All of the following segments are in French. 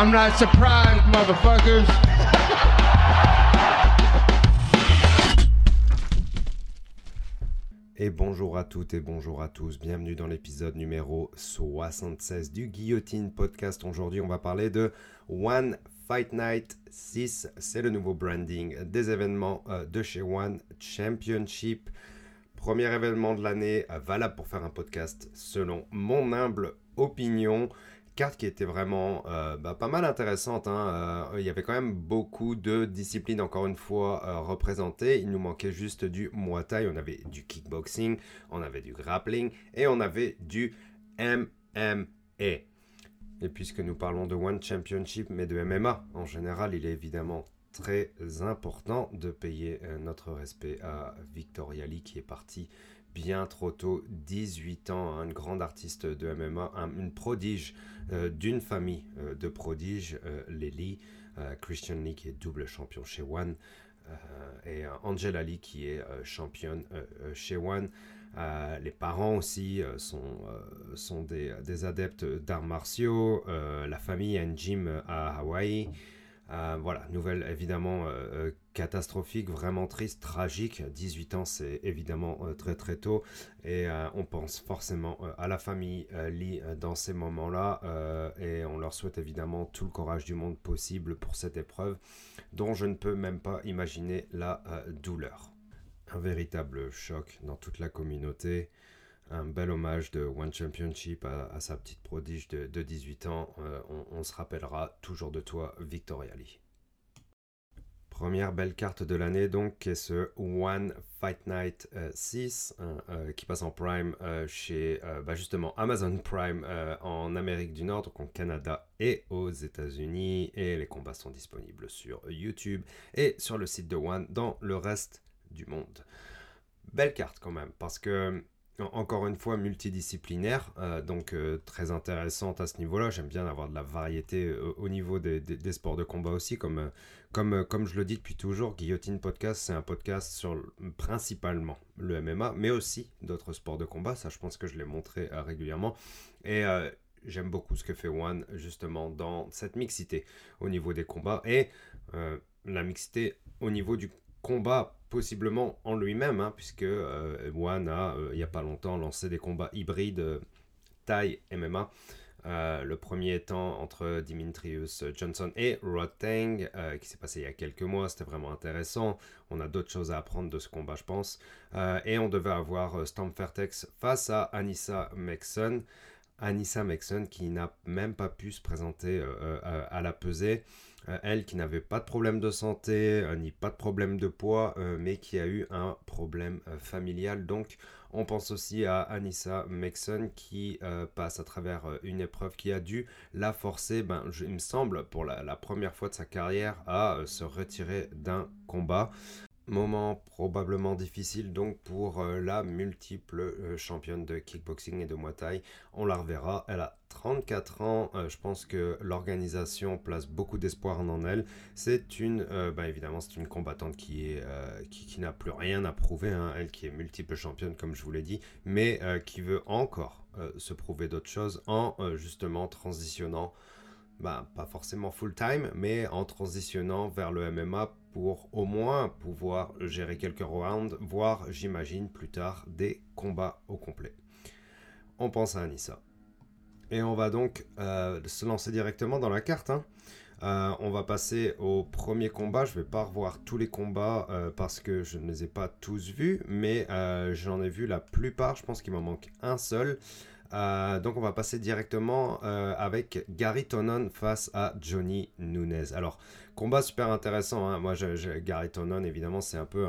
I'm not surprised, motherfuckers. Et bonjour à toutes et bonjour à tous. Bienvenue dans l'épisode numéro 76 du Guillotine Podcast. Aujourd'hui, on va parler de One Fight Night 6. C'est le nouveau branding des événements euh, de chez One Championship. Premier événement de l'année, euh, valable pour faire un podcast selon mon humble opinion carte qui était vraiment euh, bah, pas mal intéressante. Hein. Euh, il y avait quand même beaucoup de disciplines, encore une fois, euh, représentées. Il nous manquait juste du Muay Thai. On avait du kickboxing, on avait du grappling et on avait du MMA. Et puisque nous parlons de One Championship, mais de MMA en général, il est évidemment très important de payer notre respect à Victoria Lee qui est parti bien trop tôt, 18 ans, un grand artiste de MMA, une prodige d'une famille euh, de prodiges, euh, Lily, Christian Lee qui est double champion chez One, et Angela Lee qui est championne chez One. les parents aussi sont, sont des, des adeptes d'arts martiaux. la famille a une gym à Hawaï. Euh, voilà, nouvelle évidemment euh, euh, catastrophique, vraiment triste, tragique. 18 ans, c'est évidemment très très tôt. Et on pense forcément à la famille Lee dans ces moments-là. et on leur souhaite évidemment tout le courage du monde possible pour cette épreuve, dont je ne peux même pas imaginer la douleur. Un véritable choc dans toute la communauté un bel hommage de One Championship à, sa petite prodige de, 18 ans. Euh, on, se rappellera toujours de toi, Victoria Lee. Première belle carte de l'année donc, est ce One Fight Night 6 euh, hein, euh, qui passe en Prime chez bah, justement Amazon Prime en Amérique du Nord, donc en Canada et aux États-Unis. Et les combats sont disponibles sur YouTube et sur le site de One dans le reste du monde. Belle carte quand même, parce que encore une fois multidisciplinaire, euh, donc euh, très intéressante à ce niveau-là. J'aime bien avoir de la variété euh, au niveau des, sports de combat aussi, comme, comme, comme je le dis depuis toujours, Guillotine Podcast, c'est un podcast sur principalement le MMA, mais aussi d'autres sports de combat. Ça, je pense que je l'ai montré régulièrement. Et j'aime beaucoup ce que fait One, justement, dans cette mixité au niveau des combats et la mixité au niveau du combat possiblement en lui-même, hein, puisque euh, a, euh, il n'y a pas longtemps, lancé des combats hybrides euh, Thai MMA. le premier étant entre Dimitrius Johnson et Rod Tang, qui s'est passé il y a quelques mois. C'était vraiment intéressant. On a d'autres choses à apprendre de ce combat, je pense. et on devait avoir Storm face à Anissa Maxon. Anissa Maxon qui n'a même pas pu se présenter à la pesée. Euh, elle qui n'avait pas de problème de santé, euh, ni pas de problème de poids, euh, mais qui a eu un problème familial. Donc on pense aussi à Anissa Maxon qui passe à travers une épreuve qui a dû la forcer, ben, il me semble, pour la, première fois de sa carrière, à se retirer d'un combat. Moment probablement difficile donc pour euh, la multiple euh, championne de kickboxing et de Muay Thai. On la reverra. Elle a 34 ans. Euh, je pense que l'organisation place beaucoup d'espoir en elle. C'est une, bah, évidemment, c'est une combattante qui est, qui, n'a plus rien à prouver. Hein. Elle qui est multiple championne comme je vous l'ai dit, mais qui veut encore se prouver d'autres choses en justement transitionnant bah, pas forcément full time, mais en transitionnant vers le MMA pour au moins pouvoir gérer quelques rounds, voire j'imagine plus tard des combats au complet. On pense à Anissa. Et on va donc euh, se lancer directement dans la carte. Hein. Euh, on va passer au premier combat. Je ne vais pas revoir tous les combats euh, parce que je ne les ai pas tous vus, mais j'en ai vu la plupart. Je pense qu'il m'en manque un seul. Euh, donc on va passer directement euh, avec Gary Tonon face à Johnny Nunez. Alors combat super intéressant. Hein. Moi Gary Tonon évidemment c'est un peu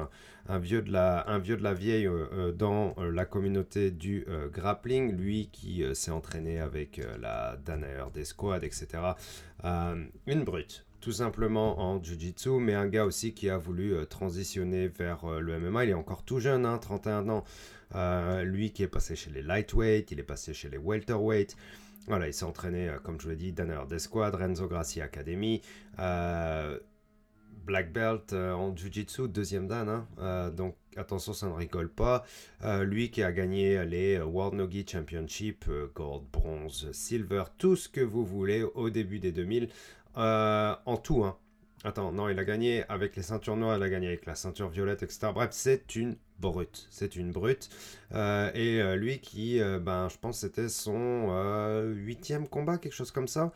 un, vieux de la, vieille euh, dans la communauté du grappling. Lui qui s'est entraîné avec la Danaher des squads etc. une brute tout simplement en Jiu-Jitsu, mais un gars aussi qui a voulu transitionner vers le MMA. Il est encore tout jeune, hein, 31 ans. Euh, lui qui est passé chez les lightweight, il est passé chez les welterweight. Voilà, il s'est entraîné, euh, comme je l'ai dit, Danner Desquad, Renzo Gracie Academy, euh, Black Belt en Jiu-Jitsu, deuxième dan. Hein. donc attention, ça ne rigole pas. lui qui a gagné les World Nogi Championship, Gold, Bronze, Silver, tout ce que vous voulez au début des 2000 en tout, hein. Attends, non, il a gagné avec les ceintures noires, il a gagné avec la ceinture violette, etc. Bref, c'est une brute. C'est une brute. Euh, et euh, lui qui, euh, ben, je pense c'était son huitième combat, quelque chose comme ça.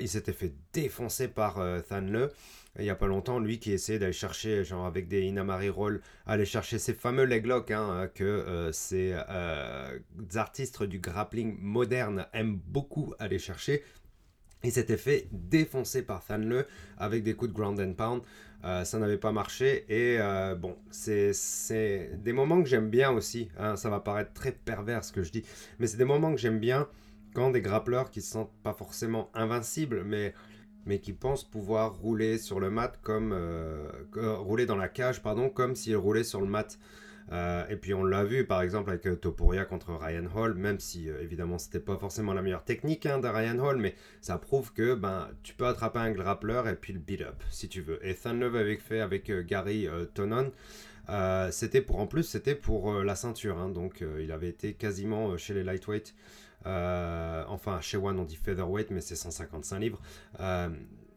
il s'était fait défoncer par Thanle. Il n'y a pas longtemps, lui qui essayait d'aller chercher, genre avec des Inamari Roll, aller chercher ces fameux leg locks hein, que ces artistes du grappling moderne aiment beaucoup aller chercher. Il s'était fait défoncer par Thanle avec des coups de ground and pound. Euh, ça n'avait pas marché. Et euh, bon, c'est des moments que j'aime bien aussi. Hein. ça va paraître très pervers ce que je dis. Mais c'est des moments que j'aime bien quand des grappleurs qui se sentent pas forcément invincibles, mais, mais qui pensent pouvoir rouler sur le mat comme... Euh, rouler dans la cage, pardon, comme s'ils roulaient sur le mat. Euh, et puis on l'a vu par exemple avec euh, Topuria contre Ryan Hall, même si euh, évidemment c'était pas forcément la meilleure technique hein, de Ryan Hall, mais ça prouve que ben, tu peux attraper un grappler et puis le beat up si tu veux. Et Thunlove avait fait avec Gary Tonon. c'était pour en plus c'était pour la ceinture, hein. donc il avait été quasiment chez les lightweight. enfin, chez One on dit featherweight, mais c'est 155 livres.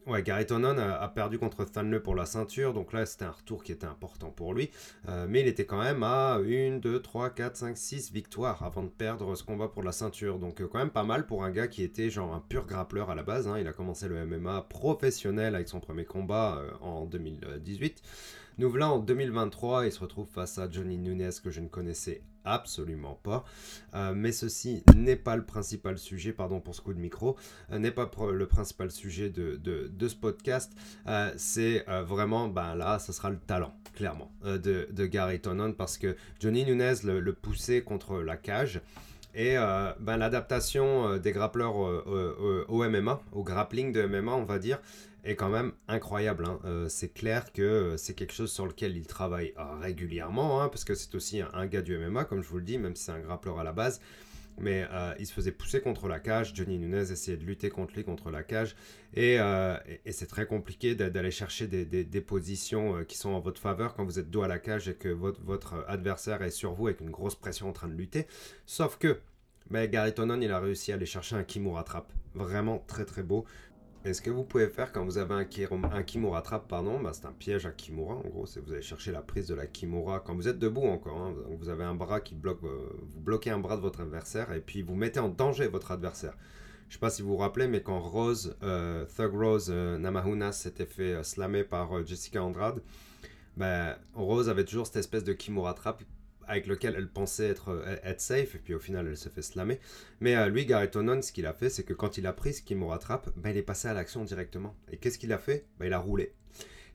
Ouais, Gary Tonon a, perdu contre Thanle pour la ceinture, donc là c'était un retour qui était important pour lui. Euh, mais il était quand même à 1, 2, 3, 4, 5, 6 victoires avant de perdre ce combat pour la ceinture. Donc euh, quand même pas mal pour un gars qui était genre un pur grappleur à la base. Hein. Il a commencé le MMA professionnel avec son premier combat euh, en 2018. Nous voilà en 2023, il se retrouve face à Johnny Nunez que je ne connaissais absolument pas. Euh, mais ceci n'est pas le principal sujet, pardon pour ce coup de micro, euh, n'est pas le principal sujet de, de, ce podcast. Euh, c'est vraiment, ben là, ce sera le talent, clairement, de, Gary Tonon parce que Johnny Nunez le, le poussait contre la cage. Et ben, l'adaptation des grappleurs au MMA, au grappling de MMA, on va dire, est quand même incroyable. Hein. Euh, c'est clair que euh, c'est quelque chose sur lequel il travaille euh, régulièrement, hein, parce que c'est aussi un, gars du MMA, comme je vous le dis, même si c'est un grappleur à la base. Mais il se faisait pousser contre la cage. Johnny Nunez essayait de lutter contre lui contre la cage. Et, c'est très compliqué d'aller chercher des, positions qui sont en votre faveur quand vous êtes dos à la cage et que votre, adversaire est sur vous avec une grosse pression en train de lutter. Sauf que mais Gary Tonon, il a réussi à aller chercher un Kimura Trap. Vraiment très très beau. Et ce que vous pouvez faire quand vous avez un, Kimura trap, pardon, bah c'est un piège à Kimura. En gros, c'est vous allez chercher la prise de la Kimura quand vous êtes debout encore. Hein. vous avez un bras qui bloque, euh, vous bloquez un bras de votre adversaire et puis vous mettez en danger votre adversaire. Je sais pas si vous vous rappelez, mais quand Rose, euh, Thug Rose euh, Namahuna s'était fait slammer par Jessica Andrade, bah, Rose avait toujours cette espèce de Kimura trap avec lequel elle pensait être, euh, être safe, et puis au final elle se fait slammer. Mais euh, lui, Gareth Onon, ce qu'il a fait, c'est que quand il a pris ce qui me rattrape, ben, il est passé à l'action directement. Et qu'est-ce qu'il a fait? Ben, Il a roulé.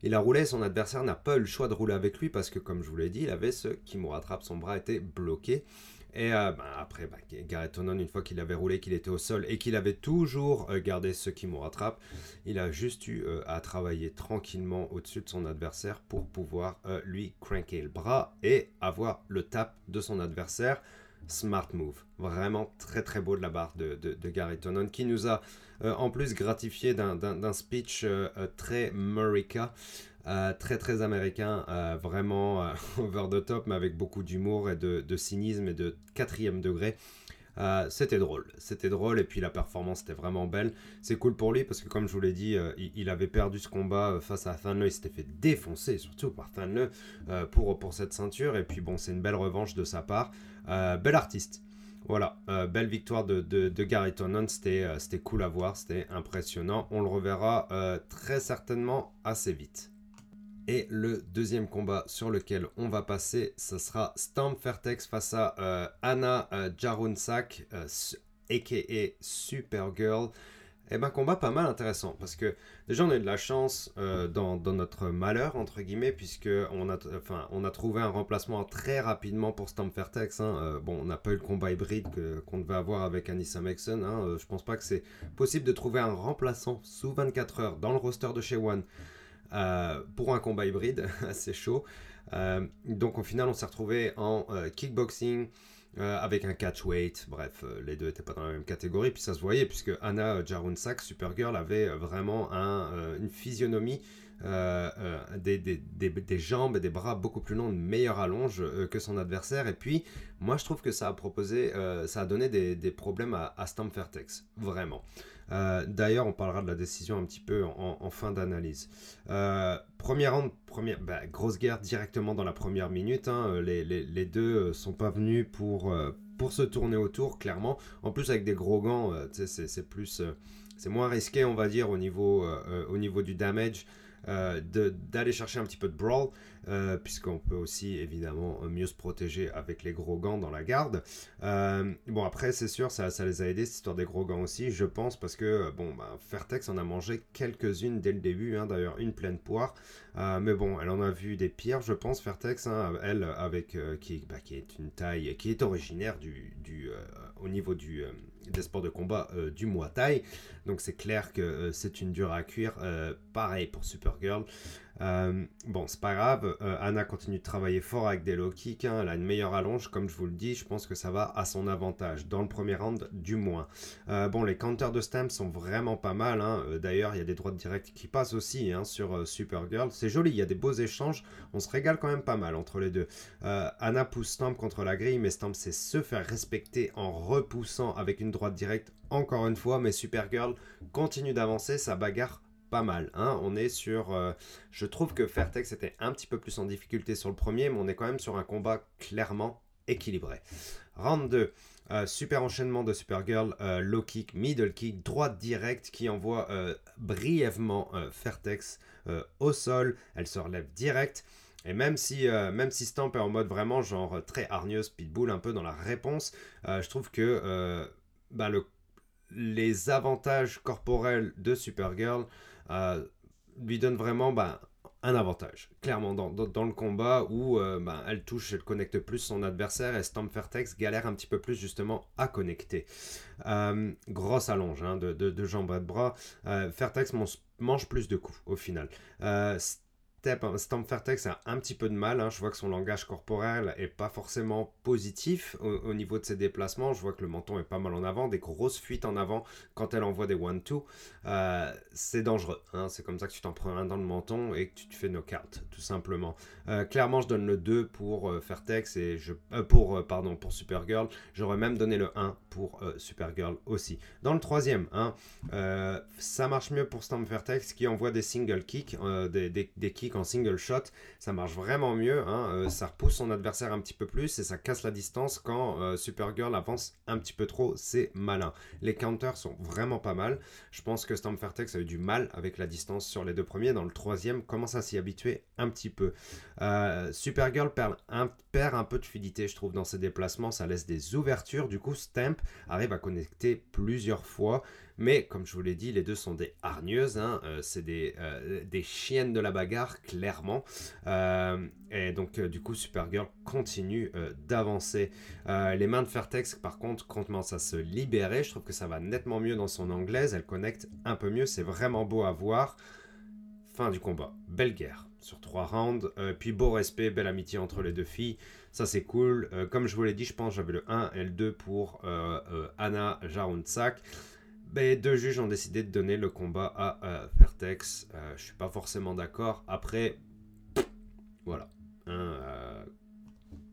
Il a roulé, son adversaire n'a pas eu le choix de rouler avec lui parce que, comme je vous l'ai dit, il avait ce qui me rattrape, son bras était bloqué. Et euh, bah, après, bah, Gareth Tonon, une fois qu'il avait roulé, qu'il était au sol et qu'il avait toujours euh, gardé ce qui me rattrape, il a juste eu euh, à travailler tranquillement au-dessus de son adversaire pour pouvoir lui cranker le bras et avoir le tap de son adversaire. Smart move. Vraiment très très beau de la barre de, de, Tonon qui nous a en plus gratifié d'un speech très Murica. Euh, très très américain, euh, vraiment euh, over the top, mais avec beaucoup d'humour et de, cynisme et de quatrième degré. c'était drôle, c'était drôle et puis la performance était vraiment belle. C'est cool pour lui parce que comme je vous l'ai dit, il, avait perdu ce combat face à Thanle, il s'était fait défoncer surtout par Thanle pour, pour cette ceinture et puis bon c'est une belle revanche de sa part. bel artiste. Voilà, belle victoire de, de, de Gary Tonon, c'était cool à voir, c'était impressionnant. On le reverra très certainement assez vite. Et le deuxième combat sur lequel on va passer, ce sera Stamp Fairtex face à euh, Anna euh, Jarunsak, aka euh, Supergirl. Et eh ben combat pas mal intéressant parce que déjà on a eu de la chance dans, notre malheur entre guillemets puisque on a, trouvé un remplacement très rapidement pour Stamp Fairtex. Hein. bon on n'a pas eu le combat hybride qu'on devait avoir avec Anissa Maxon. Hein. je pense pas que c'est possible de trouver un remplaçant sous 24 heures dans le roster de chez One. Euh, pour un combat hybride assez chaud. Euh, donc au final, on s'est retrouvé en euh, kickboxing. avec un catch weight, bref, les deux n'étaient pas dans la même catégorie, puis ça se voyait, puisque Anna Jarunsak, Supergirl, avait vraiment un, une physionomie des, jambes et des bras beaucoup plus longs, une meilleure allonge que son adversaire. Et puis, moi, je trouve que ça a proposé, ça a donné des, problèmes à, à vraiment. D'ailleurs, on parlera de la décision un petit peu en, fin d'analyse. round, première, bah, grosse guerre directement dans la première minute. Hein. Les, les, les, deux sont pas venus pour, se tourner autour, clairement. En plus, avec des gros gants, euh, c'est. Euh, moins risqué, on va dire, au niveau, euh, au niveau du damage. Euh, d'aller chercher un petit peu de brawl, euh, puisqu'on peut aussi évidemment mieux se protéger avec les gros gants dans la garde. Euh, bon, après, c'est sûr, ça, ça, les a aidés, cette histoire des gros gants aussi, je pense, parce que, bon, bah, Fairtex en a mangé quelques-unes dès le début, hein, d'ailleurs, une pleine poire. mais bon, elle en a vu des pires, je pense, Fairtex, hein, elle, avec, qui, bah, qui est une taille, qui est originaire du, au niveau du des sports de combat euh, du Muay Thai. Donc c'est clair que euh, c'est une dure à cuire. Euh, pareil pour Supergirl. Bon, c'est pas grave. Anna continue de travailler fort avec des low kicks. Hein. elle a une meilleure allonge. Comme je vous le dis, je pense que ça va à son avantage. Dans le premier round, du moins. bon, les counters de Stamp sont vraiment pas mal. Hein. D'ailleurs, il y a des droites directes qui passent aussi hein, sur Supergirl. C'est joli, il y a des beaux échanges. On se régale quand même pas mal entre les deux. Anna pousse Stamp contre la grille, mais Stamp c'est se faire respecter en repoussant avec une droite directe encore une fois, mais Supergirl continue d'avancer, sa bagarre mal. Hein. On est sur. Euh, je trouve que Fairtex était un petit peu plus en difficulté sur le premier, mais on est quand même sur un combat clairement équilibré. Round 2. Euh, super enchaînement de Supergirl, euh, low kick, middle kick, droite directe qui envoie brièvement Fairtex au sol. Elle se relève direct. Et même si, même si Stamp est en mode vraiment genre très hargneuse, pitbull un peu dans la réponse, je trouve que bah, le, les avantages corporels de Supergirl euh, lui donnent vraiment bah, un avantage, clairement, dans, dans, le combat où euh, bah, elle touche, elle connecte plus son adversaire et Stamp Fairtex galère un petit peu plus justement à connecter. Euh, grosse allonge hein, de, de, de, jambes et de bras. Fairtex mange plus de coups au final. Stamp Fairtex a un petit peu de mal. Hein. Je vois que son langage corporel est pas forcément positif au, niveau de ses déplacements. Je vois que le menton est pas mal en avant, des grosses fuites en avant quand elle envoie des one-two. Euh, c'est dangereux. Hein. C'est comme ça que tu t'en prends un dans le menton et que tu te fais knockout, tout simplement. Euh, clairement, je donne le 2 pour euh, et je, pour, pardon, pour Supergirl. J'aurais même donné le 1 pour Supergirl aussi. Dans le troisième, hein, ça marche mieux pour Stamp Fairtex qui envoie des single kicks, des, des kicks en single shot, ça marche vraiment mieux. Hein, euh, ça repousse son adversaire un petit peu plus et ça casse la distance quand euh, Supergirl avance un petit peu trop. C'est malin. Les counters sont vraiment pas mal. Je pense que Storm Fairtex a eu du mal avec la distance sur les deux premiers. Dans le troisième, commence à s'y habituer un petit peu. Euh, Supergirl perd un, perd un peu de fluidité, je trouve, dans ses déplacements. Ça laisse des ouvertures. Du coup, Stamp arrive à connecter plusieurs fois. Mais comme je vous l'ai dit, les deux sont des hargneuses, hein, euh, c'est des, euh, des, chiennes de la bagarre, clairement. Euh, et donc du coup, Supergirl continue d'avancer. les mains de Fairtex, par contre, commencent à se libérer. Je trouve que ça va nettement mieux dans son anglaise. Elle connecte un peu mieux. C'est vraiment beau à voir. Fin du combat. Belle guerre sur trois rounds. puis beau respect, belle amitié entre les deux filles. Ça, c'est cool. comme je vous l'ai dit, je pense j'avais le 1 et le 2 pour Anna Jarontsak. Ben, deux juges ont décidé de donner le combat à euh, Fairtex. Euh, je suis pas forcément d'accord. Après, voilà. Hein, euh,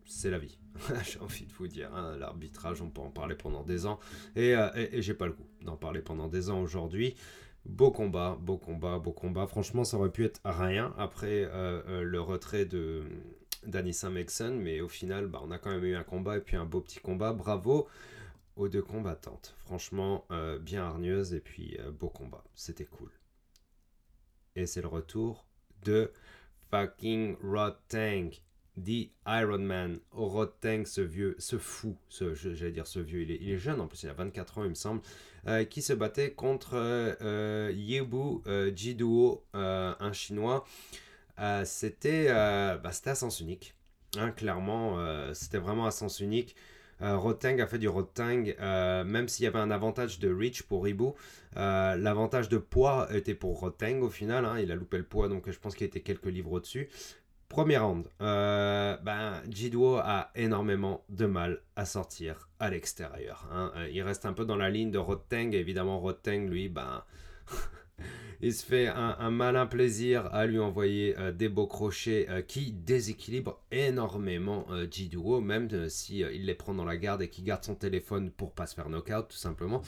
c'est la vie. j'ai envie de vous dire. Hein, l'arbitrage, on peut en parler pendant des ans. Et, et, j'ai pas le goût d'en parler pendant des ans aujourd'hui. Beau combat, beau combat, beau combat. Franchement, ça aurait pu être rien après le retrait de d'Anissa Mexon. Mais au final, bah, on a quand même eu un combat et puis un beau petit combat. Bravo aux deux combattantes. Franchement, euh, bien hargneuse et puis euh, beau combat. C'était cool. Et c'est le retour de fucking Rod Tank, The Iron Man. Rod Tank, ce vieux, ce fou, j'allais dire ce vieux, il est, jeune en plus, il a 24 ans il me semble, euh, qui se battait contre Yebu Jiduo, un chinois. c'était, bah, à sens unique. Hein, clairement, c'était vraiment à sens unique. Euh, Rotang a fait du Rotang, euh, même s'il y avait un avantage de reach pour Ibu, euh, l'avantage de poids était pour Rotang au final. Hein. il a loupé le poids, donc je pense qu'il était quelques livres au-dessus. Premier round, ben, Jidwo a énormément de mal à sortir à l'extérieur. Hein. il reste un peu dans la ligne de Rotang, évidemment Rotang, lui, ben, il se fait un, malin plaisir à lui envoyer des beaux crochets qui déséquilibrent énormément Jiduo, même s'il il les prend dans la garde et qu'il garde son téléphone pour pas se faire knockout tout simplement.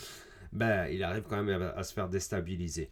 Ben, il arrive quand même à se faire déstabiliser.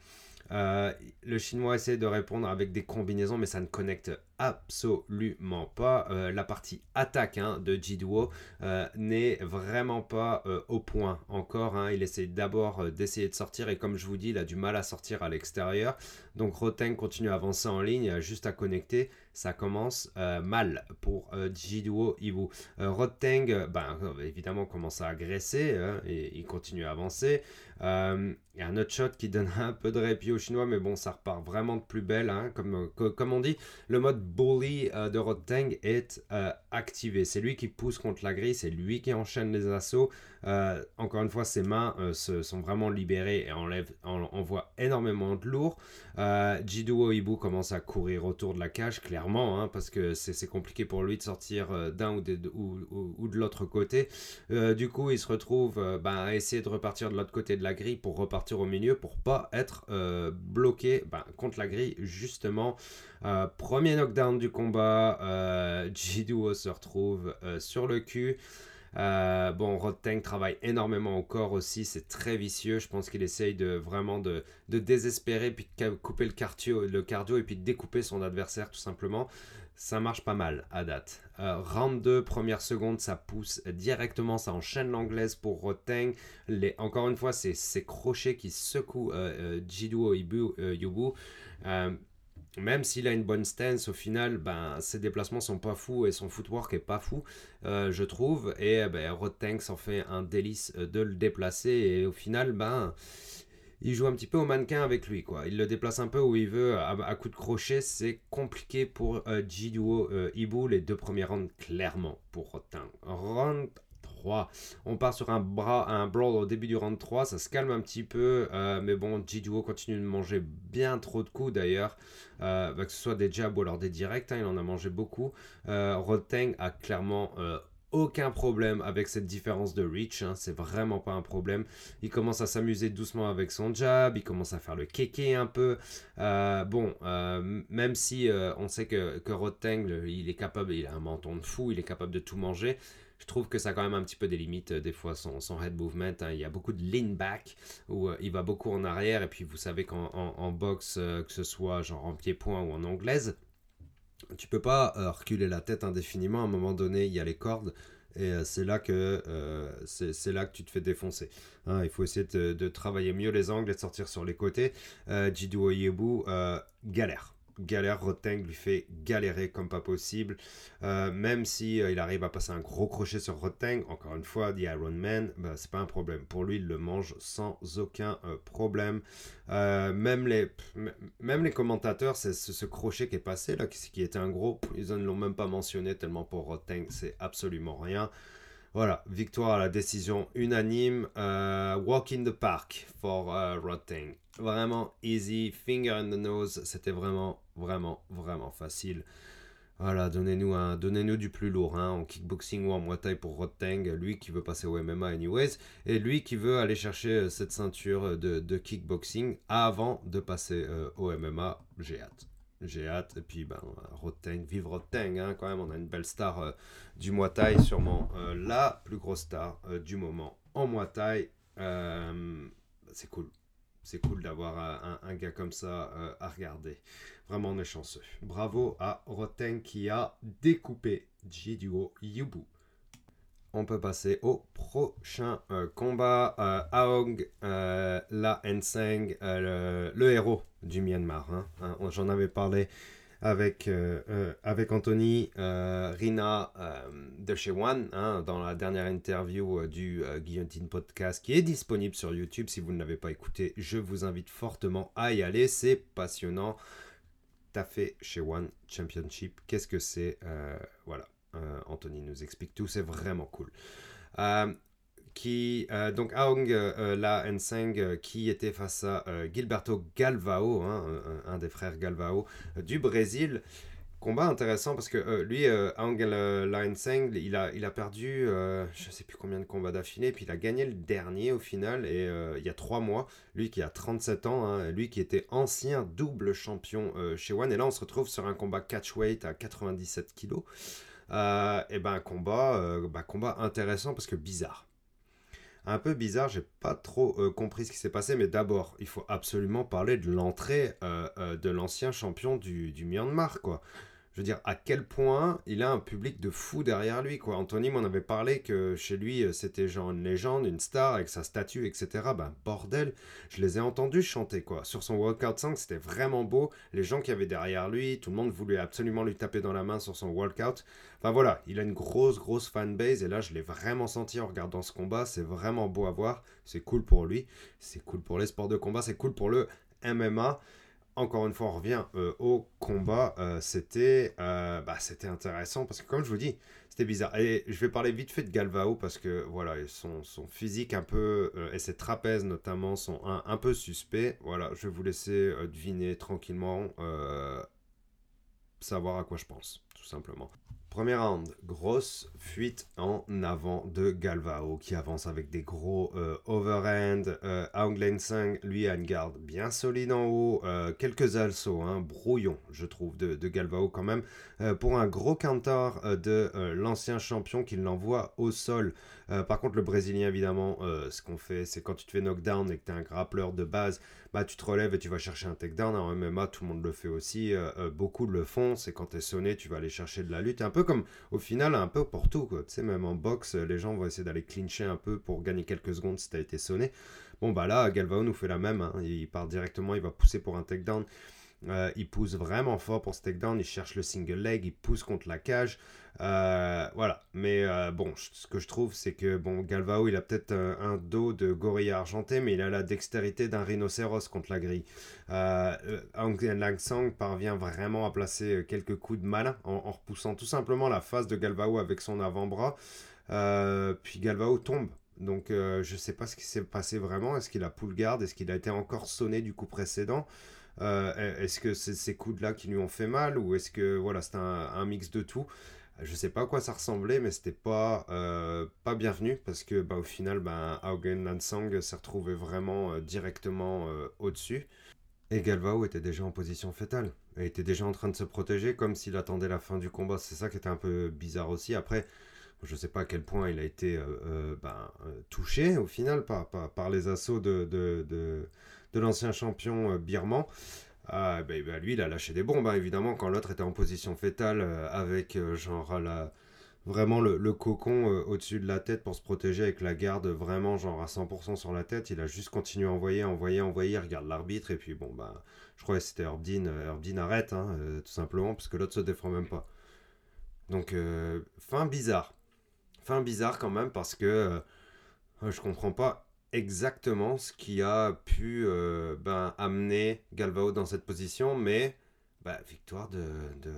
Euh, le chinois essaie de répondre avec des combinaisons, mais ça ne connecte absolument pas. Euh, la partie attaque hein, de Jiduo euh, n'est vraiment pas au point encore. Hein. Il essaie d'abord d'essayer de sortir et comme je vous dis, il a du mal à sortir à l'extérieur. Donc Roteng continue à avancer en ligne, juste à connecter. Ça commence mal pour Jiduo Ibu. Roteng, ben, évidemment, commence à agresser hein, et il continue à avancer. Il y a un autre shot qui donne un peu de répit aux Chinois, mais bon, ça repart vraiment de plus belle. Hein. Comme, comme on dit, le mode bully euh, de Roteng est euh, activé. C'est lui qui pousse contre la grille, c'est lui qui enchaîne les assauts. Euh, encore une fois, ses mains se, sont vraiment libérées et enlève, envoient énormément de lourd. Jiduo Ibu commence à courir autour de la cage, clairement, hein, parce que c'est compliqué pour lui de sortir d'un ou, de l'autre côté. du coup, il se retrouve bah, à essayer de repartir de l'autre côté de la grille pour repartir au milieu pour pas être bloqué bah, contre la grille, justement. Euh, premier knockdown du combat, euh, Jiduo se retrouve euh, sur le cul. Euh, bon, Roteng travaille énormément au corps aussi, c'est très vicieux. Je pense qu'il essaye de vraiment de, désespérer, puis de couper le cardio, le cardio et puis de découper son adversaire tout simplement. Ça marche pas mal à date. round 2, première seconde, ça pousse directement, ça enchaîne l'anglaise pour Roteng. Les, encore une fois, c'est ces crochets qui secouent Jiduo Ibu, Yubu même s'il a une bonne stance, au final, ben, ses déplacements sont pas fous et son footwork est pas fou, euh, je trouve. Et ben, Tanks en fait un délice euh, de le déplacer. Et au final, ben, il joue un petit peu au mannequin avec lui. Quoi. Il le déplace un peu où il veut à, coup de crochet. C'est compliqué pour euh, Jiduo euh, Ibu, les deux premiers rounds, clairement, pour Roteng. Round on part sur un, bras, un brawl au début du round 3, ça se calme un petit peu, euh, mais bon, Jiduo continue de manger bien trop de coups d'ailleurs, euh, bah, que ce soit des jabs ou alors des directs, hein, il en a mangé beaucoup. Euh, Roteng a clairement aucun problème avec cette différence de reach, hein, c'est vraiment pas un problème. Il commence à s'amuser doucement avec son jab, il commence à faire le kéké un peu. bon, même si on sait que, que Roteng, il est capable, il a un menton de fou, il est capable de tout manger je trouve que ça a quand même un petit peu des limites, euh, des fois, son, head movement. Hein. Il y a beaucoup de lean back, où euh, il va beaucoup en arrière, et puis vous savez qu'en en, boxe, euh, que ce soit genre en pied-point ou en anglaise, tu peux pas reculer la tête indéfiniment. À un moment donné, il y a les cordes. Et c'est là que là que tu te fais défoncer. Hein. il faut essayer de, travailler mieux les angles et de sortir sur les côtés. Jidu Oyebu galère galère, Roteng lui fait galérer comme pas possible. Euh, même si euh, il arrive à passer un gros crochet sur Roteng, encore une fois, The Iron Man, bah, c'est pas un problème. Pour lui, il le mange sans aucun euh, problème. même, les, commentateurs, c'est ce, crochet qui est passé, qui était un gros, ils ne l'ont même pas mentionné tellement pour Roteng, c'est absolument rien. Voilà, victoire à la décision unanime. walk in the park for Roteng. Vraiment easy, finger in the nose. C'était vraiment, vraiment, vraiment facile. Voilà, donnez-nous donnez-nous du plus lourd, hein, en kickboxing ou en muay thai pour Roteng, lui qui veut passer au MMA anyways, et lui qui veut aller chercher euh, cette ceinture de, de kickboxing avant de passer euh, au MMA. J'ai hâte. J'ai hâte. Et puis, ben, Roteng, vive Roteng, hein, quand même, on a une belle star euh, du muay thai, sûrement la plus grosse star du moment en muay thai. c'est cool c'est cool d'avoir un, gars comme ça euh, à regarder. Vraiment, on est chanceux. Bravo à Roten qui a découpé Jiduo Yubu. On peut passer au prochain euh, combat. Euh, Aong La Enseng, le, le, héros du Myanmar. Hein. Hein, j'en avais parlé avec, euh, euh, avec Anthony euh, Rina de chez One hein, dans la dernière interview du Guillotine Podcast qui est disponible sur YouTube. Si vous ne l'avez pas écouté, je vous invite fortement à y aller. C'est passionnant. T'as fait chez One Championship. Qu'est-ce que c'est Voilà. Anthony nous explique tout. C'est vraiment cool qui euh, donc Aung euh, La Nseng euh, qui était face à Gilberto Galvao, hein, un, des frères Galvao du Brésil. Combat intéressant parce que euh, lui, euh, Angel Lanseng, il a, il a perdu euh, je sais plus combien de combats d'affilée, puis il a gagné le dernier au final, et euh, il y a trois mois, lui qui a 37 ans, hein, lui qui était ancien double champion euh, chez One, et là on se retrouve sur un combat catchweight à 97 kilos. Euh, et ben combat, euh, bah, combat intéressant parce que bizarre. Un peu bizarre, j'ai pas trop euh, compris ce qui s'est passé, mais d'abord, il faut absolument parler de l'entrée de l'ancien champion du, du Myanmar, quoi. Je veux dire, à quel point il a un public de fou derrière lui, quoi. Anthony m'en avait parlé que chez lui, euh, c'était genre une légende, une star, avec sa statue, etc. Ben, bordel, je les ai entendus chanter, quoi. Sur son walkout song, c'était vraiment beau. Les gens qui avaient derrière lui, tout le monde voulait absolument lui taper dans la main sur son walkout. Enfin voilà, il a une grosse, grosse fanbase, et là, je l'ai vraiment senti en regardant ce combat. C'est vraiment beau à voir. C'est cool pour lui. C'est cool pour les sports de combat. C'est cool pour le MMA encore une fois, on revient euh, au combat. Euh, c'était euh, bah, c'était intéressant parce que, comme je vous dis, c'était bizarre. Et je vais parler vite fait de Galvao parce que voilà, son, son physique un peu et ses trapèzes notamment sont un, un peu suspects. Voilà, je vais vous laisser deviner tranquillement, savoir à quoi je pense, tout simplement. Premier round, grosse fuite en avant de Galvao qui avance avec des gros euh, overhand. Euh, Aung lui, a une garde bien solide en haut. Euh, quelques alsos, hein, brouillon, je trouve, de Galvao quand même. Euh, pour un gros counter euh, de euh, l'ancien champion qui l'envoie au sol. Par contre, le Brésilien, évidemment, ce qu'on fait, c'est quand tu te fais knockdown et que tu es un grappleur de base, bah, tu te relèves et tu vas chercher un takedown. En MMA, tout le monde le fait aussi. beaucoup le font. C'est quand tu es sonné, tu vas aller chercher de la lutte. Un peu comme, au final, un peu pour tout. Tu sais, même en boxe, les gens vont essayer d'aller clincher un peu pour gagner quelques secondes si tu as été sonné. Bon, bah là, Galvao nous fait la même. hein. Il part directement, il va pousser pour un takedown. Euh, il pousse vraiment fort pour ce takedown. Il cherche le single leg. Il pousse contre la cage. Euh, voilà. Mais euh, bon, ce que je trouve, c'est que bon, Galvao, il a peut-être un, dos de gorille argenté, mais il a la dextérité d'un rhinocéros contre la grille. Lang Sang parvient vraiment à placer quelques coups de malin en, repoussant tout simplement la face de Galvao avec son avant-bras. Puis Galvao tombe. Donc je sais pas ce qui s'est passé vraiment. Est-ce qu'il a pull guard? Est-ce qu'il a été encore sonné du coup précédent? Est-ce que c'est ces coups-là qui lui ont fait mal Ou est-ce que voilà, c'est un, mix de tout? Je sais pas à quoi ça ressemblait, mais c'était pas, euh, pas bienvenu parce que bah, au final, bah, Augen Lansang s'est retrouvé vraiment euh, directement euh, au-dessus. Et Galvao était déjà en position fétale. Il était déjà en train de se protéger comme s'il attendait la fin du combat. C'est ça qui était un peu bizarre aussi. Après, je sais pas à quel point il a été euh, euh, ben, euh, touché au final par, par, les assauts de, de, de, l'ancien champion birman. Ah, ben, ben, lui, il a lâché des bombes, hein, évidemment, quand l'autre était en position fétale avec genre la, vraiment le, cocon au-dessus de la tête pour se protéger avec la garde vraiment genre à 100% sur la tête. Il a juste continué à envoyer, envoyer, envoyer, regarde l'arbitre et puis bon, bah, je crois que c'était Herb Dean, euh, Herb Dean arrête, hein, tout simplement, parce que l'autre se défend même pas. Donc, fin bizarre. Fin bizarre quand même parce que euh, je comprends pas exactement ce qui a pu euh, ben, amener Galvao dans cette position, mais bah, victoire de, de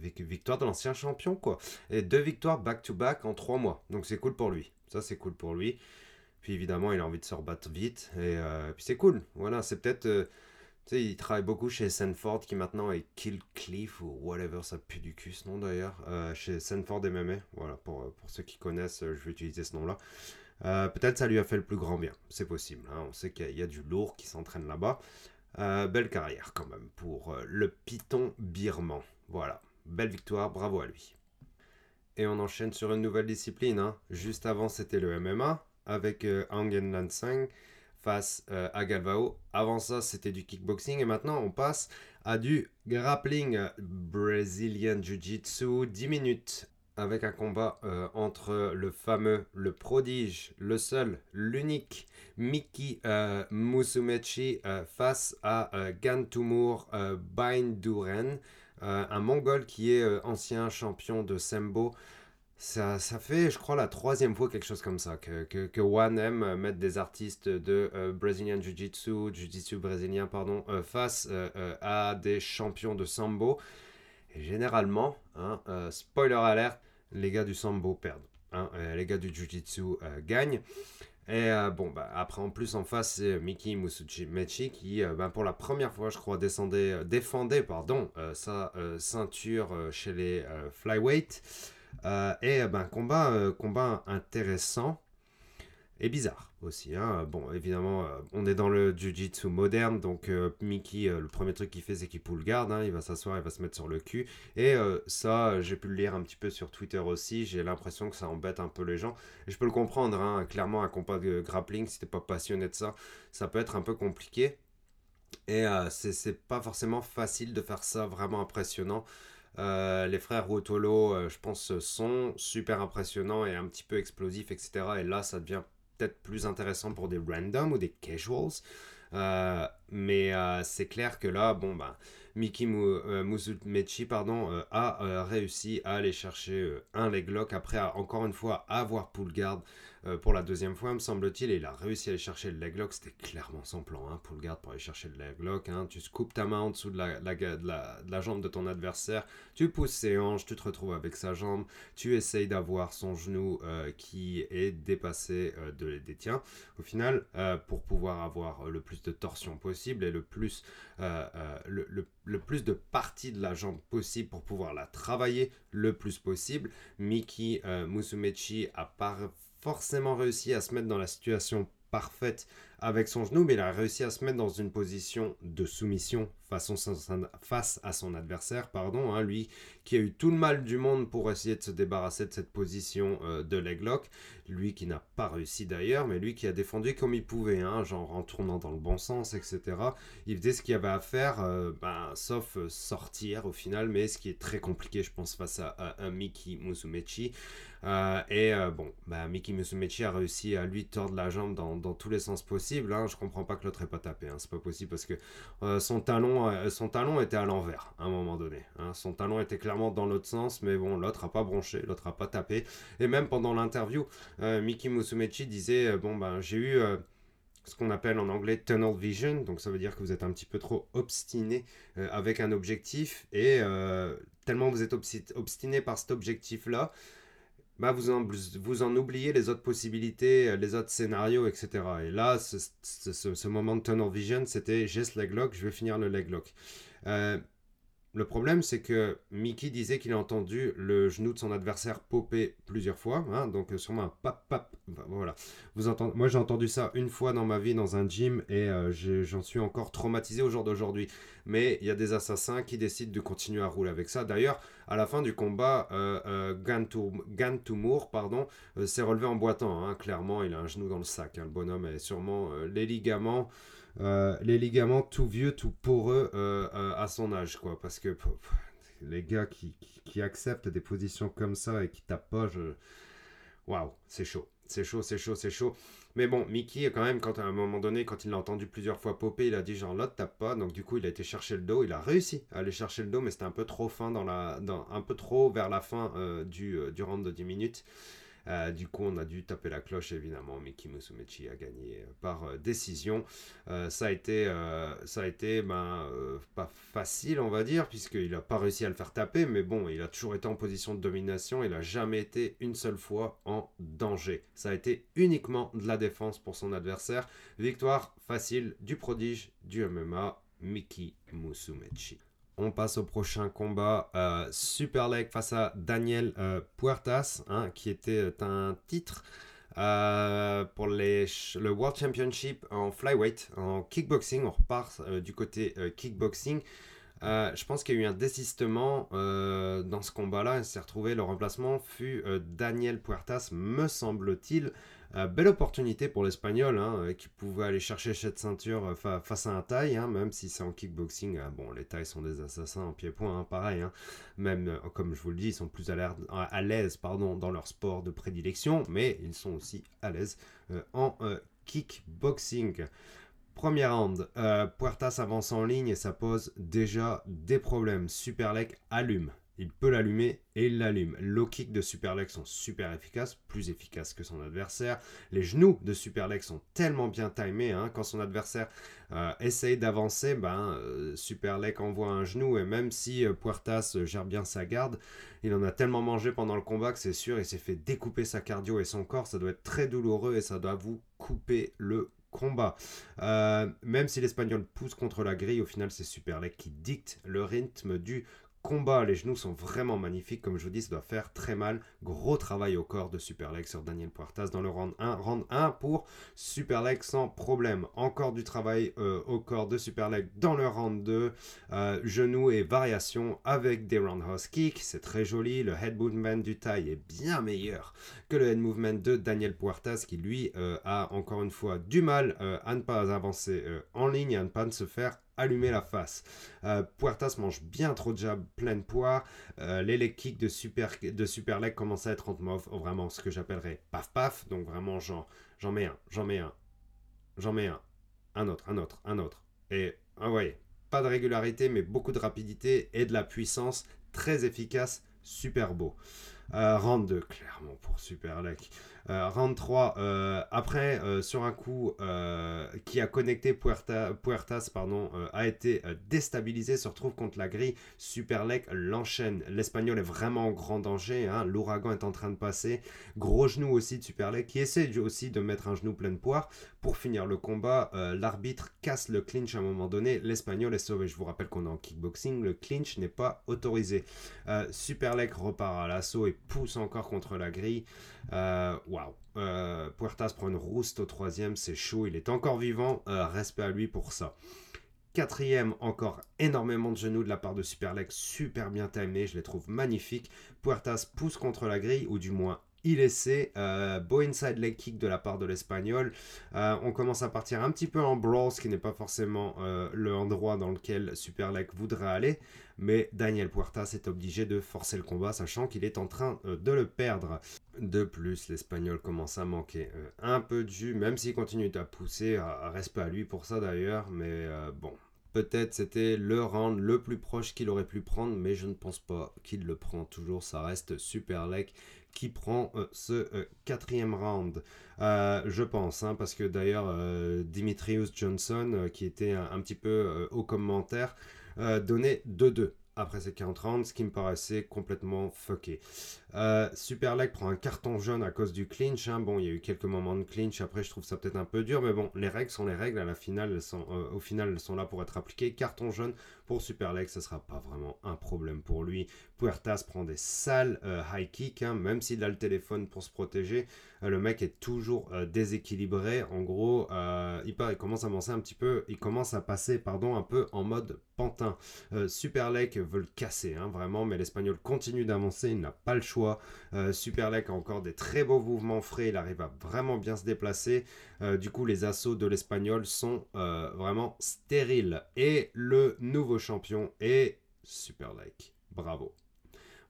vic- victoire de l'ancien champion quoi. Et deux victoires back-to-back en trois mois, donc c'est cool pour lui. Ça c'est cool pour lui. Puis évidemment il a envie de se rebattre vite et euh, puis c'est cool. Voilà, c'est peut-être euh, tu sais, il travaille beaucoup chez Sanford qui maintenant est Kill Cliff ou whatever, ça pue du cul ce nom d'ailleurs, euh, chez Sanford MMA. Voilà, pour, pour ceux qui connaissent, euh, je vais utiliser ce nom-là. Euh, Peut-être ça lui a fait le plus grand bien, c'est possible. hein. On sait qu'il y, a- du lourd qui s'entraîne là-bas. Euh, belle carrière quand même pour euh, le Python birman. Voilà, belle victoire, bravo à lui. Et on enchaîne sur une nouvelle discipline. hein. Juste avant, c'était le MMA avec euh, Angen Lansang face euh, à Galvao. Avant ça, c'était du kickboxing. Et maintenant, on passe à du grappling Brazilian Jiu-Jitsu. 10 minutes avec un combat euh, entre le fameux, le prodige, le seul, l'unique Miki euh, Musumechi euh, face à Gantumur Bainduren, un mongol qui est ancien champion de Sembo. Ça, ça fait, je crois, la troisième fois quelque chose comme ça, que, que, que One euh, des artistes de euh, Brazilian Jiu-Jitsu, Jiu-Jitsu brésilien, pardon, euh, face euh, à des champions de Sambo. Et généralement, hein, spoiler alert, les gars du Sambo perdent. hein, les gars du Jiu-Jitsu gagnent. Et bon, bah, après, en plus, en face, c'est Miki Musumechi qui, bah, pour la première fois, je crois, descendait, défendait pardon, sa ceinture chez les flyweight. Et ben, combat, combat intéressant et bizarre aussi. Hein. Bon, évidemment, euh, on est dans le jiu-jitsu moderne, donc euh, Mickey, euh, le premier truc qu'il fait, c'est qu'il pull garde, hein. il va s'asseoir, il va se mettre sur le cul. Et ça, j'ai pu le lire un petit peu sur Twitter aussi, j'ai l'impression que ça embête un peu les gens. Et je peux le comprendre, hein. clairement, un combat de grappling, si t'es pas passionné de ça, ça peut être un peu compliqué. Et c'est pas forcément facile de faire ça vraiment impressionnant. Les frères Rotolo, je pense, sont super impressionnants et un petit peu explosifs, etc. Et là, ça devient peut-être plus intéressant pour des randoms ou des casuals. Euh, mais euh, c'est clair que là, bon, bah, Miki Musumechi pardon, euh, a réussi à aller chercher un leg lock après encore une fois avoir pull guard euh, pour la deuxième fois, me semble-t-il, et il a réussi à aller chercher le leg lock. C'était clairement son plan hein, pour aller chercher le leg lock. Hein. Tu scoopes ta main en dessous de la, jambe de ton adversaire, tu pousses ses hanches, tu te retrouves avec sa jambe, tu essayes d'avoir son genou euh, qui est dépassé euh, de, des tiens. Au final, pour pouvoir avoir le plus de torsion possible et le plus, le, le, plus de parties de la jambe possible pour pouvoir la travailler le plus possible, Miki Musumechi a pas forcément réussi à se mettre dans la situation parfaite avec son genou, mais il a réussi à se mettre dans une position de soumission face à son adversaire, pardon, hein, lui qui a eu tout le mal du monde pour essayer de se débarrasser de cette position euh, de leg lock, lui qui n'a pas réussi d'ailleurs, mais lui qui a défendu comme il pouvait, hein, genre en tournant dans le bon sens, etc. Il faisait ce qu'il y avait à faire, euh, ben, sauf euh, sortir au final, mais ce qui est très compliqué, je pense, face à, un Miki Musumechi. et bon, bah, Miki Musumechi a réussi à lui tordre la jambe dans, tous les sens possibles. Hein. Je comprends pas que l'autre n'ait pas tapé. Hein. C'est pas possible parce que son talon euh, son talon était à l'envers à un moment donné. Hein. Son talon était clairement dans l'autre sens, mais bon, l'autre a pas bronché, l'autre a pas tapé. Et même pendant l'interview, euh, Miki Musumechi disait euh, bon ben j'ai eu ce qu'on appelle en anglais tunnel vision, donc ça veut dire que vous êtes un petit peu trop obstiné avec un objectif et tellement vous êtes obstiné par cet objectif là bah vous, en, vous en oubliez les autres possibilités, euh, les autres scénarios, etc. Et là, ce, ce, moment de tunnel vision, c'était j'ai ce leg lock, je vais finir le leg lock. Euh, le problème, c'est que Mickey disait qu'il a entendu le genou de son adversaire popper plusieurs fois. Hein, donc, euh, sûrement un pap, pap. Voilà. Vous moi, j'ai entendu ça une fois dans ma vie dans un gym et euh, j'en suis encore traumatisé au jour d'aujourd'hui. Mais il y a des assassins qui décident de continuer à rouler avec ça. D'ailleurs, à la fin du combat, euh, euh pardon, s'est relevé en boitant. Hein. Clairement, il a un genou dans le sac. Hein. Le bonhomme est sûrement les ligaments. Euh, les ligaments tout vieux, tout poreux euh, euh, à son âge, quoi. Parce que les gars qui, qui, acceptent des positions comme ça et qui tapent pas, je... Waouh, c'est chaud. C'est chaud, c'est chaud, c'est chaud. Mais bon, Mickey, quand même, quand à un moment donné, quand il l'a entendu plusieurs fois popper, il a dit genre l'autre tape pas. Donc du coup, il a été chercher le dos. Il a réussi à aller chercher le dos, mais c'était un peu trop fin dans la, dans, un peu trop vers la fin du, du round de 10 minutes. Euh, du coup, on a dû taper la cloche, évidemment. Miki Musumechi a gagné euh, par euh, décision. ça a été, ça a été ben, pas facile, on va dire, puisqu'il n'a pas réussi à le faire taper. Mais bon, il a toujours été en position de domination. Il n'a jamais été une seule fois en danger. Ça a été uniquement de la défense pour son adversaire. Victoire facile du prodige du MMA, Miki Musumechi. On passe au prochain combat. Euh, Super Leg face à Daniel euh, Puertas, hein, qui était euh, un titre pour les, le World Championship en flyweight, en kickboxing. On repart du côté kickboxing. je pense qu'il y a eu un désistement dans ce combat-là. Il s'est retrouvé, le remplacement fut Daniel Puertas, me semble-t-il. Euh, belle opportunité pour l'Espagnol, hein, euh, qui pouvait aller chercher cette ceinture euh, face à un taille, hein, même si c'est en kickboxing. bon, les tailles sont des assassins en pied-point, hein, pareil. même, comme je vous le dis, ils sont plus à l'aise dans leur sport de prédilection, mais ils sont aussi à l'aise en kickboxing. Premier round, Puertas avance en ligne et ça pose déjà des problèmes. Super allume il peut l'allumer et il l'allume. Low kick de Superlex sont super efficaces, plus efficaces que son adversaire. Les genoux de Superlex sont tellement bien timés. Hein. quand son adversaire euh, essaye d'avancer, ben, euh, envoie un genou. Et même si euh, Puertas gère bien sa garde, il en a tellement mangé pendant le combat que c'est sûr, il s'est fait découper sa cardio et son corps. Ça doit être très douloureux et ça doit vous couper le combat. même si l'Espagnol pousse contre la grille, au final c'est Superlex qui dicte le rythme du combat, les genoux sont vraiment magnifiques. Comme je vous dis, ça doit faire très mal. Gros travail au corps de Superleg sur Daniel Puertas dans le round 1. Round 1 pour Superleg sans problème. Encore du travail euh, au corps de Superleg dans le round 2. Euh, genoux et variation avec des roundhouse kicks. C'est très joli. Le head movement du taille est bien meilleur que le head movement de Daniel Puertas qui lui euh, a encore une fois du mal à ne pas avancer en ligne, à ne pas se faire allumer la face. Euh, Puertas mange bien trop de jab plein de poids. Euh, les de super, de super à être en mode vraiment ce que j'appellerais paf paf. Donc vraiment j'en, mets un, j'en mets un, j'en mets un, un autre, un autre, un autre. Et vous voyez, pas de régularité mais beaucoup de rapidité et de la puissance très efficace, super beau. Euh, round 2, clairement pour Super Luck. Euh, round 3, euh, après, euh, sur un coup qui a connecté Puerta, Puertas, pardon, a été déstabilisé, se retrouve contre la grille. Superlek l'enchaîne. L'Espagnol est vraiment en grand danger. Hein. L'ouragan est en train de passer. Gros genou aussi de Superlek qui essaie aussi de mettre un genou plein de poire. Pour finir le combat, l'arbitre casse le clinch à un moment donné. L'Espagnol est sauvé. Je vous rappelle qu'on est en kickboxing. Le clinch n'est pas autorisé. Superlek repart à l'assaut et pousse encore contre la grille. Euh, waouh. Wow. Puertas prend une rouste au troisième, c'est chaud, il est encore vivant, euh, respect à lui pour ça. Quatrième, encore énormément de genoux de la part de Superlex, super bien timé, je les trouve magnifiques. Puertas pousse contre la grille, ou du moins il essaie. Euh, beau inside leg kick de la part de l'Espagnol. Euh, on commence à partir un petit peu en brawl, ce qui n'est pas forcément euh, le endroit dans lequel Superleg voudrait aller. Mais Daniel Puertas est obligé de forcer le combat, sachant qu'il est en train de le perdre. De plus, l'Espagnol commence à manquer un peu de jus, même s'il continue à pousser. respect à lui pour ça d'ailleurs, mais bon, Peut-être c'était le round le plus proche qu'il aurait pu prendre, mais je ne pense pas qu'il le prend toujours. Ça reste Super Lake qui prend euh, ce euh, quatrième round. Euh, je pense, hein, parce que d'ailleurs Dimitrius Johnson, qui était un, petit peu au commentaire, donnait 2-2 après ces 40 rounds, ce qui me paraissait complètement fucké. Euh, Super Leg prend un carton jaune à cause du clinch. Hein. Bon, il y a eu quelques moments de clinch. Après, je trouve ça peut-être un peu dur, mais bon, les règles sont les règles. À la finale, sont, au final, elles sont là pour être appliquées. Carton jaune pour Super Leg, ce sera pas vraiment un problème pour lui. Puertas prend des sales euh, high kicks, hein. même s'il a le téléphone pour se protéger. Euh, le mec est toujours euh, déséquilibré. En gros, il, commence à avancer un petit peu. Il commence à passer, pardon, un peu en mode pantin. Super Leg veut le casser, hein, vraiment, mais l'Espagnol continue d'avancer. Il n'a pas le choix. Super Leg a encore des très beaux mouvements frais. Il arrive à vraiment bien se déplacer. du coup, les assauts de l'Espagnol sont vraiment stériles. Et le nouveau champion et super like. Bravo.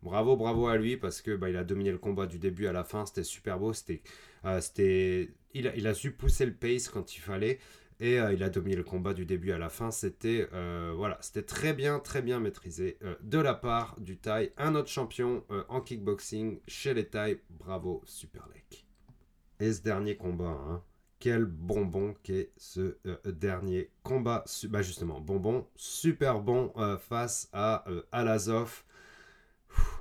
Bravo, bravo à lui parce que bah, il a dominé le combat du début à la fin. C'était super beau. C'était, euh, c'était, il, a, il a su pousser le pace quand il fallait et euh, il a dominé le combat du début à la fin. C'était euh, voilà, c'était très bien, très bien maîtrisé de la part du Thai. Un autre champion en kickboxing chez les Thai. Bravo, super like. Et ce dernier combat, hein, quel bonbon qu'est ce euh, dernier combat. Bah justement, bonbon, super bon euh, face à euh, Alazov.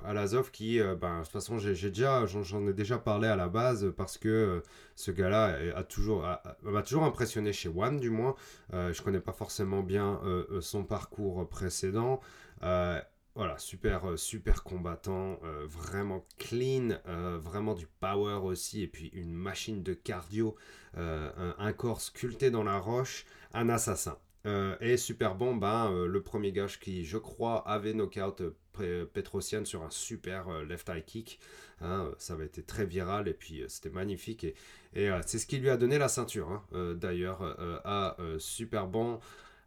Alazov qui, bah, de toute façon, j'ai déjà, j'en ai déjà parlé à la base parce que ce gars-là a toujours, m'a toujours impressionné chez One, du moins. je connais pas forcément bien son parcours précédent. Voilà, super, euh, super combattant, euh, vraiment clean, euh, vraiment du power aussi, et puis une machine de cardio, un, corps sculpté dans la roche, un assassin. et super bon, ben, le premier gage qui, je crois, avait knockout Petrosian sur un super left high kick. Hein, ça avait été très viral et puis c'était magnifique. Et, c'est ce qui lui a donné la ceinture, hein, d'ailleurs, à super bon.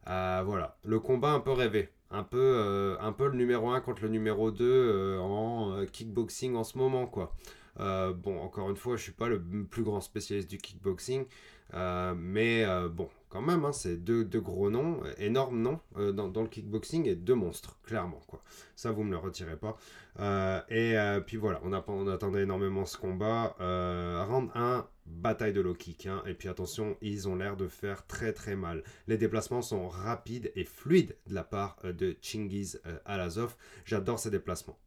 voilà, le combat un peu rêvé un peu, euh, un peu le numéro 1 contre le numéro 2 euh, en euh, kickboxing en ce moment, quoi. bon, encore une fois, je suis pas le plus grand spécialiste du kickboxing, mais bon, quand même, hein, c'est deux, gros noms, énormes noms dans, dans, le kickboxing et deux monstres, clairement. Quoi. Ça, vous me le retirez pas. et puis voilà, on, on, attendait énormément ce combat. round 1, bataille de low kick. Hein. Et puis attention, ils ont l'air de faire très très mal. Les déplacements sont rapides et fluides de la part de Chingiz Alazov. J'adore ces déplacements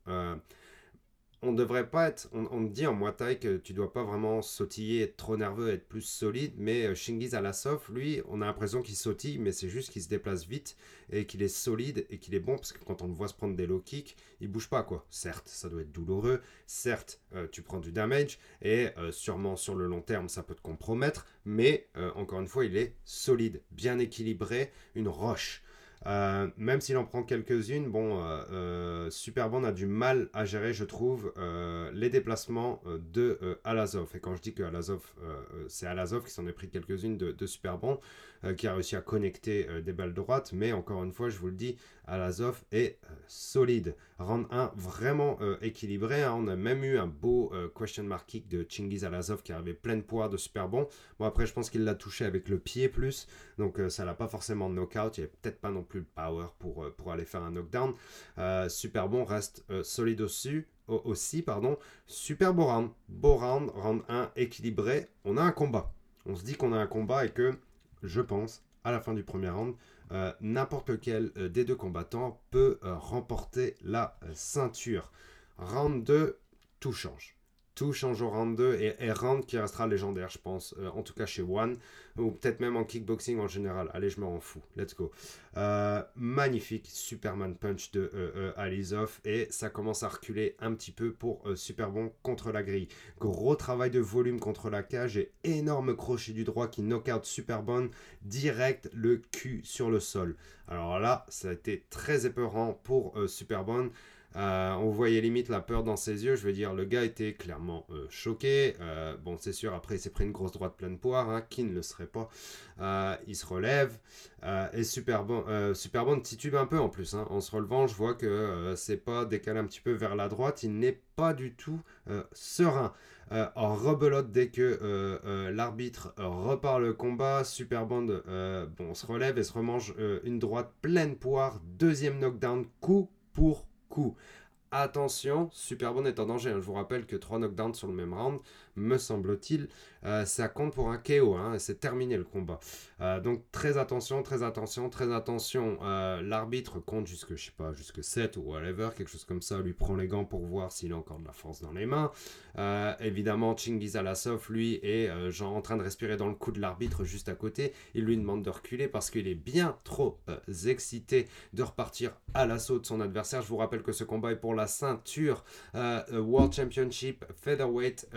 on devrait pas être. On, dit en Muay Thai que tu dois pas vraiment sautiller, être trop nerveux, être plus solide. Mais euh, Shingiz Alasov, lui, on a l'impression qu'il sautille, mais c'est juste qu'il se déplace vite et qu'il est solide et qu'il est bon parce que quand on le voit se prendre des low kicks, il bouge pas quoi. Certes, ça doit être douloureux. Certes, euh, tu prends du damage et euh, sûrement sur le long terme, ça peut te compromettre. Mais encore une fois, il est solide, bien équilibré, une roche. Euh, même s'il en prend quelques-unes, bon, euh, euh a du mal à gérer, je trouve, euh, les déplacements de Alazov. Et quand je dis que Alazov, c'est Alazov qui s'en est pris quelques-unes de, de Superband, qui a réussi à connecter des balles droites, mais encore une fois, je vous le dis, Alazov est solide. Round 1 vraiment équilibré. Hein. On a même eu un beau question mark kick de Chingiz Alazov qui avait plein de poids de super bon. Bon, après, je pense qu'il l'a touché avec le pied plus, donc ça l'a pas forcément knockout. Il n'y avait peut-être pas non plus le power pour, euh, pour aller faire un knockdown. Euh, super bon, reste euh, solide aussi, aussi. Pardon. Super beau round. Beau round, round 1 équilibré. On a un combat. On se dit qu'on a un combat et que, je pense, à la fin du premier round, n'importe lequel des deux combattants peut remporter la ceinture. Round 2, tout change change au round 2 et, et qui restera légendaire, je pense, euh, en tout cas chez One, ou peut-être même en kickboxing en général. Allez, je m'en fous, let's go. Euh, magnifique Superman Punch de euh, Alizov et ça commence à reculer un petit peu pour Super Bon contre la grille. Gros travail de volume contre la cage et énorme crochet du droit qui knock out Super Bon direct le cul sur le sol. Alors là, ça a été très épeurant pour Super Bon. Euh, on voyait limite la peur dans ses yeux. Je veux dire, le gars était clairement euh, choqué. Euh, bon, c'est sûr, après, il s'est pris une grosse droite pleine poire. Hein, qui ne le serait pas Il se relève. et super titube un peu en plus. Hein. En se relevant, je vois que c'est pas décalé un petit peu vers la droite. Il n'est pas du tout serein. en rebelote dès que l'arbitre repart le combat. Super bon, bon, se relève et se remange une droite pleine poire. Deuxième knockdown, coup pour Attention, Superbone est en danger. Hein. Je vous rappelle que 3 knockdowns sur le même round, me semble-t-il, euh, ça compte pour un KO. Hein, c'est terminé le combat. Euh, donc très attention, très attention, très attention. Euh, l'arbitre compte jusque, je sais pas, jusque 7 ou whatever, quelque chose comme ça, lui prend les gants pour voir s'il a encore de la force dans les mains. évidemment, Chingiz Alasov, lui, est genre en train de respirer dans le cou de l'arbitre juste à côté. Il lui demande de reculer parce qu'il est bien trop excité de repartir à l'assaut de son adversaire. Je vous rappelle que ce combat est pour la ceinture World Championship Featherweight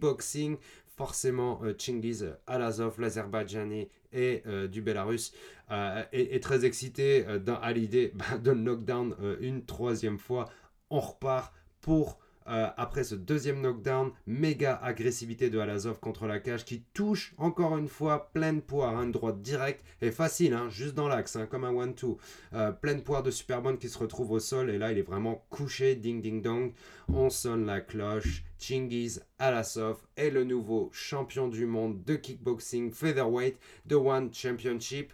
Kickboxing forcément euh, Chingiz Alazov, l'Azerbaïdjanais et euh, du Bélarus, euh, est, très excité à l'idée bah, de knockdown une troisième fois. On repart pour euh, après ce deuxième knockdown, méga agressivité de Alazov contre la cage qui touche encore une fois pleine poire, hein, une droite directe et facile, hein, juste dans l'axe, hein, comme un one-two. Euh, pleine poire de Superman qui se retrouve au sol et là il est vraiment couché, ding ding dong. On sonne la cloche. Chingiz Alasov est le nouveau champion du monde de kickboxing featherweight de One Championship.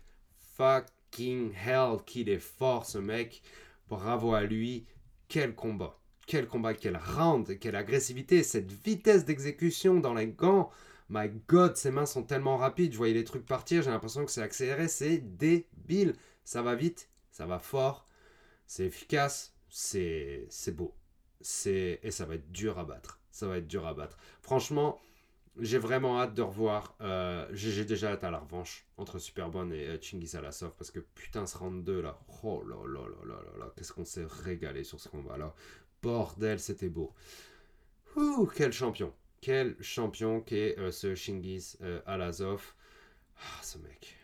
Fucking hell, qu'il est fort ce mec. Bravo à lui. Quel combat quel combat, quel round, quelle agressivité, cette vitesse d'exécution dans les gants. My god, ses mains sont tellement rapides, je voyais les trucs partir, j'ai l'impression que c'est accéléré, c'est débile. Ça va vite, ça va fort, c'est efficace, c'est beau. C'est et ça va être dur à battre. Ça va être dur à battre. Franchement, j'ai vraiment hâte de revoir. Euh, j'ai déjà hâte à la revanche entre Superbone et euh, Chingiz Alasov parce que putain, ce round 2 là, oh là là là là là là, qu'est-ce qu'on s'est régalé sur ce combat là. Bordel, c'était beau. Quel champion. Quel champion qu'est euh, ce Shingiz euh, Alazov. Ah, ce mec.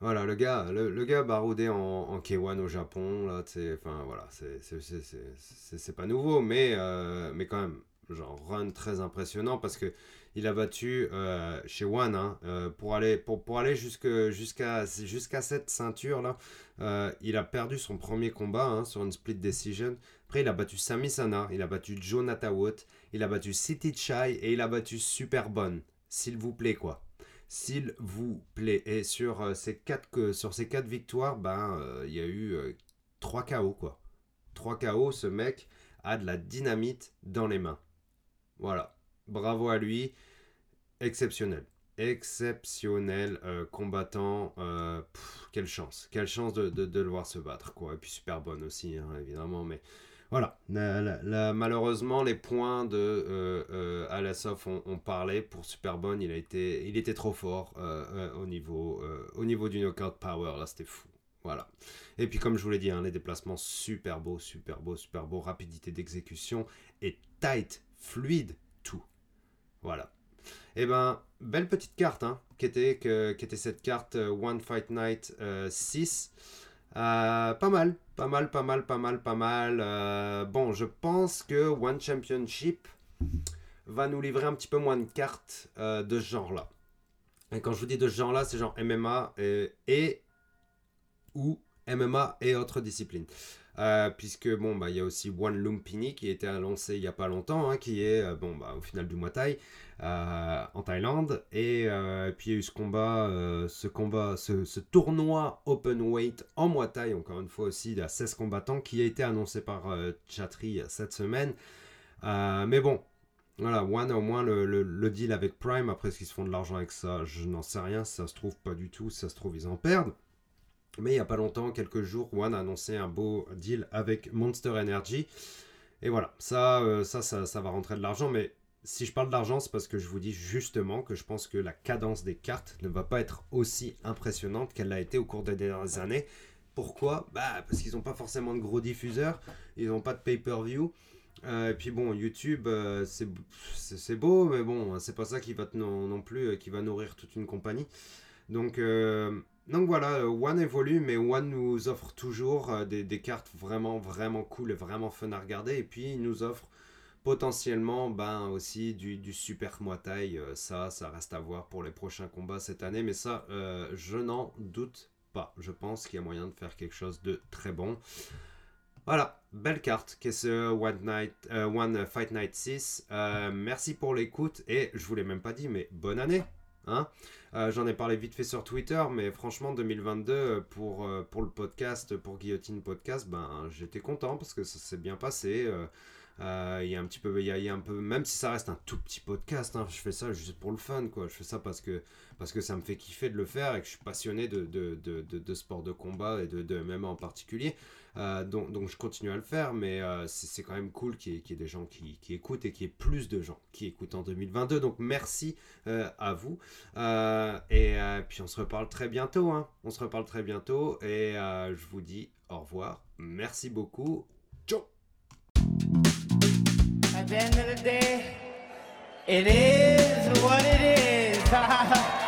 Voilà, le gars, le, gars baroudé en, en K1 au Japon, là, enfin, voilà, c'est pas nouveau, mais, euh, mais quand même, genre, run très impressionnant parce que il a battu chez One hein, pour aller, pour, pour aller jusqu'à jusqu'à cette ceinture là. il a perdu son premier combat hein, sur une split decision il a battu Sami Sana, il a battu Jonathan Wood, il a battu City Chai et il a battu Super Bonne. S'il vous plaît, quoi. s'il vous plaît. Et sur ces quatre, sur ces quatre victoires, ben, il y a eu 3 KO, quoi. 3 KO, ce mec a de la dynamite dans les mains. Voilà. Bravo à lui. Exceptionnel. Exceptionnel euh, combattant. Euh, quelle chance. Quelle chance de, le voir se battre. Quoi. Et puis super bonne aussi, hein, évidemment. Mais voilà. malheureusement, les points de euh, Alasov ont, parlé pour super bonne. Il, était trop fort au, niveau, au niveau du knockout power. Là, c'était fou. Voilà. Et puis comme je vous l'ai dit, hein, les déplacements super beaux, super beaux, super beaux, rapidité d'exécution et tight, fluide, tout. Voilà. Et eh ben, belle petite carte, hein, qui, était, cette carte euh, One Fight Night 6. Euh, euh, pas mal, pas mal, pas mal, pas mal, pas mal. bon, je pense que One Championship va nous livrer un petit peu moins de cartes de ce genre-là. Et quand je vous dis de ce genre-là, c'est genre MMA et ou MMA et autres disciplines. Euh, puisque bon bah il y a aussi One Lumpini qui a été annoncé il y a pas longtemps hein, qui est euh, bon bah au final du Muay Thai euh, en Thaïlande. Et puis il y a eu ce combat ce combat ce, tournoi open weight en Muay Thai encore une fois aussi à 16 combattants qui a été annoncé par Chatri cette semaine. Mais bon voilà, One au moins le, le, deal avec Prime, après ce qu'ils se font de l'argent avec ça, je n'en sais rien, ça se trouve pas du tout, ça se trouve ils en perdent. Mais il n'y a pas longtemps, quelques jours, One a annoncé un beau deal avec Monster Energy. Et voilà, ça, euh, ça, ça, va rentrer de l'argent. Mais si je parle d'argent, c'est parce que je vous dis justement que je pense que la cadence des cartes ne va pas être aussi impressionnante qu'elle l'a été au cours des dernières années. Pourquoi? Bah, Parce qu'ils n'ont pas forcément de gros diffuseurs, ils n'ont pas de pay-per-view. Euh, et puis bon, YouTube, euh, c'est beau, mais bon, c'est pas ça qui va non, non plus, qui va nourrir toute une compagnie. Donc, donc voilà, euh, One évolue, mais One nous offre toujours euh, des, cartes vraiment, vraiment cool et vraiment fun à regarder. Et puis, il nous offre potentiellement ben, aussi du, super Muay euh, ça, ça reste à voir pour les prochains combats cette année. Mais ça, je n'en doute pas. Je pense qu'il y a moyen de faire quelque chose de très bon. Voilà, belle carte qu'est ce One, One Fight Night 6. merci pour l'écoute et je vous l'ai même pas dit, mais bonne année Hein euh, J'en ai parlé vite fait sur Twitter, mais franchement, 2022, euh, pour, euh, pour le podcast, pour Guillotine Podcast, ben, j'étais content parce que ça s'est bien passé. Il y a un petit peu, il y, a, un peu, même si ça reste un tout petit podcast, hein, je fais ça juste pour le fun, quoi. Je fais ça parce que, parce que ça me fait kiffer de le faire et que je suis passionné de, de, de, de sport de combat et de, de MMA en particulier. Euh, donc, je continue à le faire, mais euh, c'est quand même cool qu'il y, ait des gens qui, qui, écoutent et qu'il y ait plus de gens qui écoutent en 2022. Donc merci euh, à vous. et puis on se reparle très bientôt. Hein. On se reparle très bientôt et je vous dis au revoir. Merci beaucoup. Ciao. At the end of the day, it is what it is.